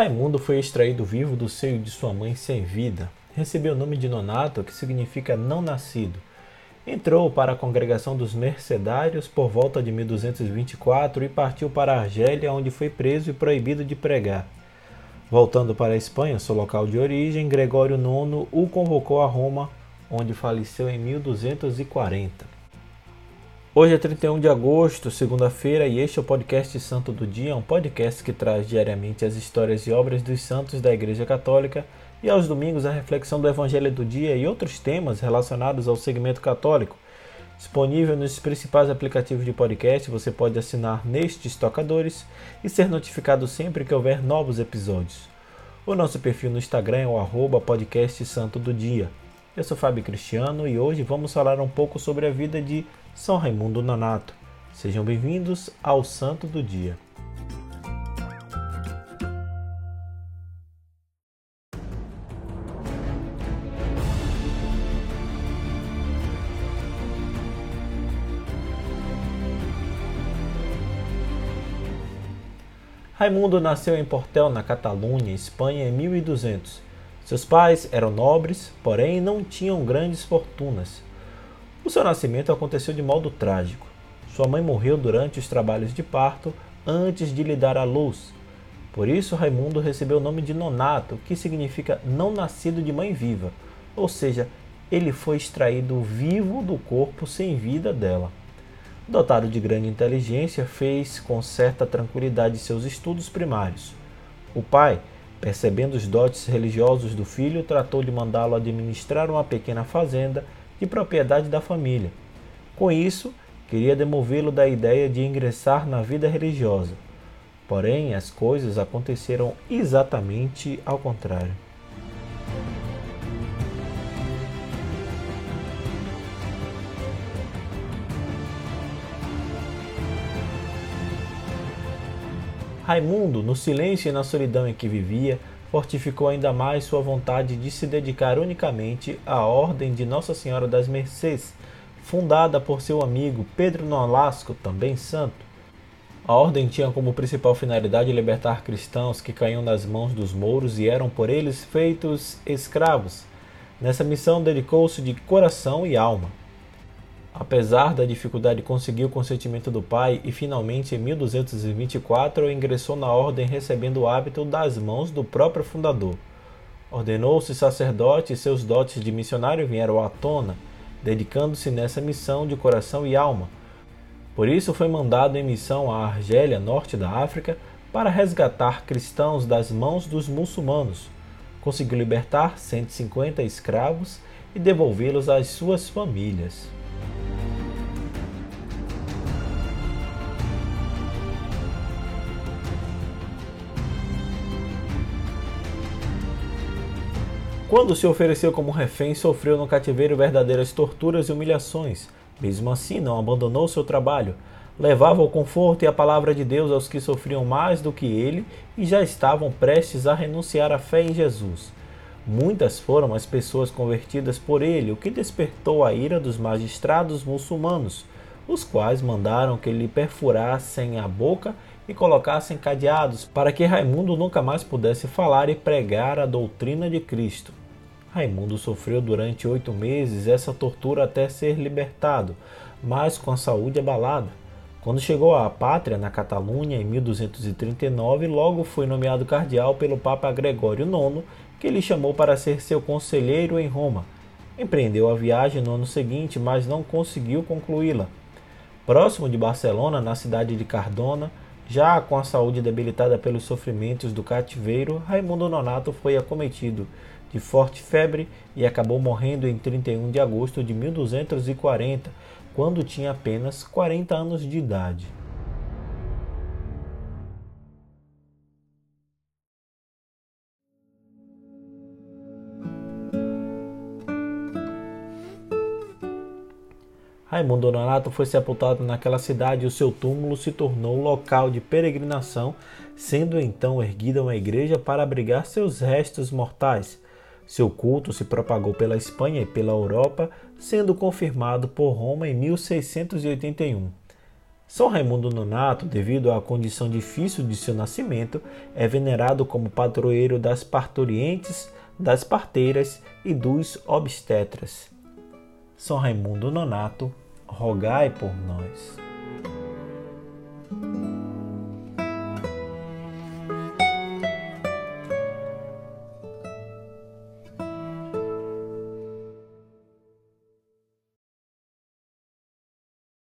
Raimundo foi extraído vivo do seio de sua mãe sem vida. Recebeu o nome de Nonato, que significa não nascido. Entrou para a congregação dos mercedários por volta de 1224 e partiu para a Argélia, onde foi preso e proibido de pregar. Voltando para a Espanha, seu local de origem, Gregório IX o convocou a Roma, onde faleceu em 1240. Hoje é 31 de agosto, segunda-feira, e este é o podcast Santo do Dia, um podcast que traz diariamente as histórias e obras dos santos da Igreja Católica e aos domingos a reflexão do Evangelho do Dia e outros temas relacionados ao segmento católico. Disponível nos principais aplicativos de podcast, você pode assinar nestes tocadores e ser notificado sempre que houver novos episódios. O nosso perfil no Instagram é o arroba podcast Santo do Dia. Eu sou Fábio Cristiano e hoje vamos falar um pouco sobre a vida de são Raimundo Nonato. Sejam bem-vindos ao Santo do Dia. Raimundo nasceu em Portel, na Catalunha, Espanha, em 1200. Seus pais eram nobres, porém não tinham grandes fortunas. O seu nascimento aconteceu de modo trágico. Sua mãe morreu durante os trabalhos de parto antes de lhe dar à luz. Por isso, Raimundo recebeu o nome de Nonato, que significa não nascido de mãe viva, ou seja, ele foi extraído vivo do corpo sem vida dela. Dotado de grande inteligência, fez com certa tranquilidade seus estudos primários. O pai, percebendo os dotes religiosos do filho, tratou de mandá-lo administrar uma pequena fazenda de propriedade da família. Com isso, queria demovê-lo da ideia de ingressar na vida religiosa. Porém, as coisas aconteceram exatamente ao contrário. Raimundo, no silêncio e na solidão em que vivia, fortificou ainda mais sua vontade de se dedicar unicamente à Ordem de Nossa Senhora das Mercês, fundada por seu amigo Pedro Nolasco, também santo. A ordem tinha como principal finalidade libertar cristãos que caíam nas mãos dos mouros e eram por eles feitos escravos. Nessa missão dedicou-se de coração e alma. Apesar da dificuldade, conseguiu o consentimento do pai e finalmente em 1224 ingressou na ordem recebendo o hábito das mãos do próprio fundador. Ordenou-se sacerdote e seus dotes de missionário vieram à tona, dedicando-se nessa missão de coração e alma. Por isso foi mandado em missão à Argélia, norte da África, para resgatar cristãos das mãos dos muçulmanos. Conseguiu libertar 150 escravos e devolvê-los às suas famílias. Quando se ofereceu como refém, sofreu no cativeiro verdadeiras torturas e humilhações. Mesmo assim, não abandonou seu trabalho. Levava o conforto e a palavra de Deus aos que sofriam mais do que ele e já estavam prestes a renunciar à fé em Jesus. Muitas foram as pessoas convertidas por ele, o que despertou a ira dos magistrados muçulmanos, os quais mandaram que lhe perfurassem a boca e colocassem cadeados para que Raimundo nunca mais pudesse falar e pregar a doutrina de Cristo. Raimundo sofreu durante oito meses essa tortura até ser libertado, mas com a saúde abalada. Quando chegou à pátria, na Catalunha, em 1239, logo foi nomeado cardeal pelo Papa Gregório IX, que lhe chamou para ser seu conselheiro em Roma. Empreendeu a viagem no ano seguinte, mas não conseguiu concluí-la. Próximo de Barcelona, na cidade de Cardona, já com a saúde debilitada pelos sofrimentos do cativeiro, Raimundo Nonato foi acometido de forte febre e acabou morrendo em 31 de agosto de 1240, quando tinha apenas 40 anos de idade. Raimundo Nonato foi sepultado naquela cidade e o seu túmulo se tornou local de peregrinação, sendo então erguida uma igreja para abrigar seus restos mortais. Seu culto se propagou pela Espanha e pela Europa, sendo confirmado por Roma em 1681. São Raimundo Nonato, devido à condição difícil de seu nascimento, é venerado como padroeiro das parturientes, das parteiras e dos obstetras. São Raimundo Nonato, rogai por nós.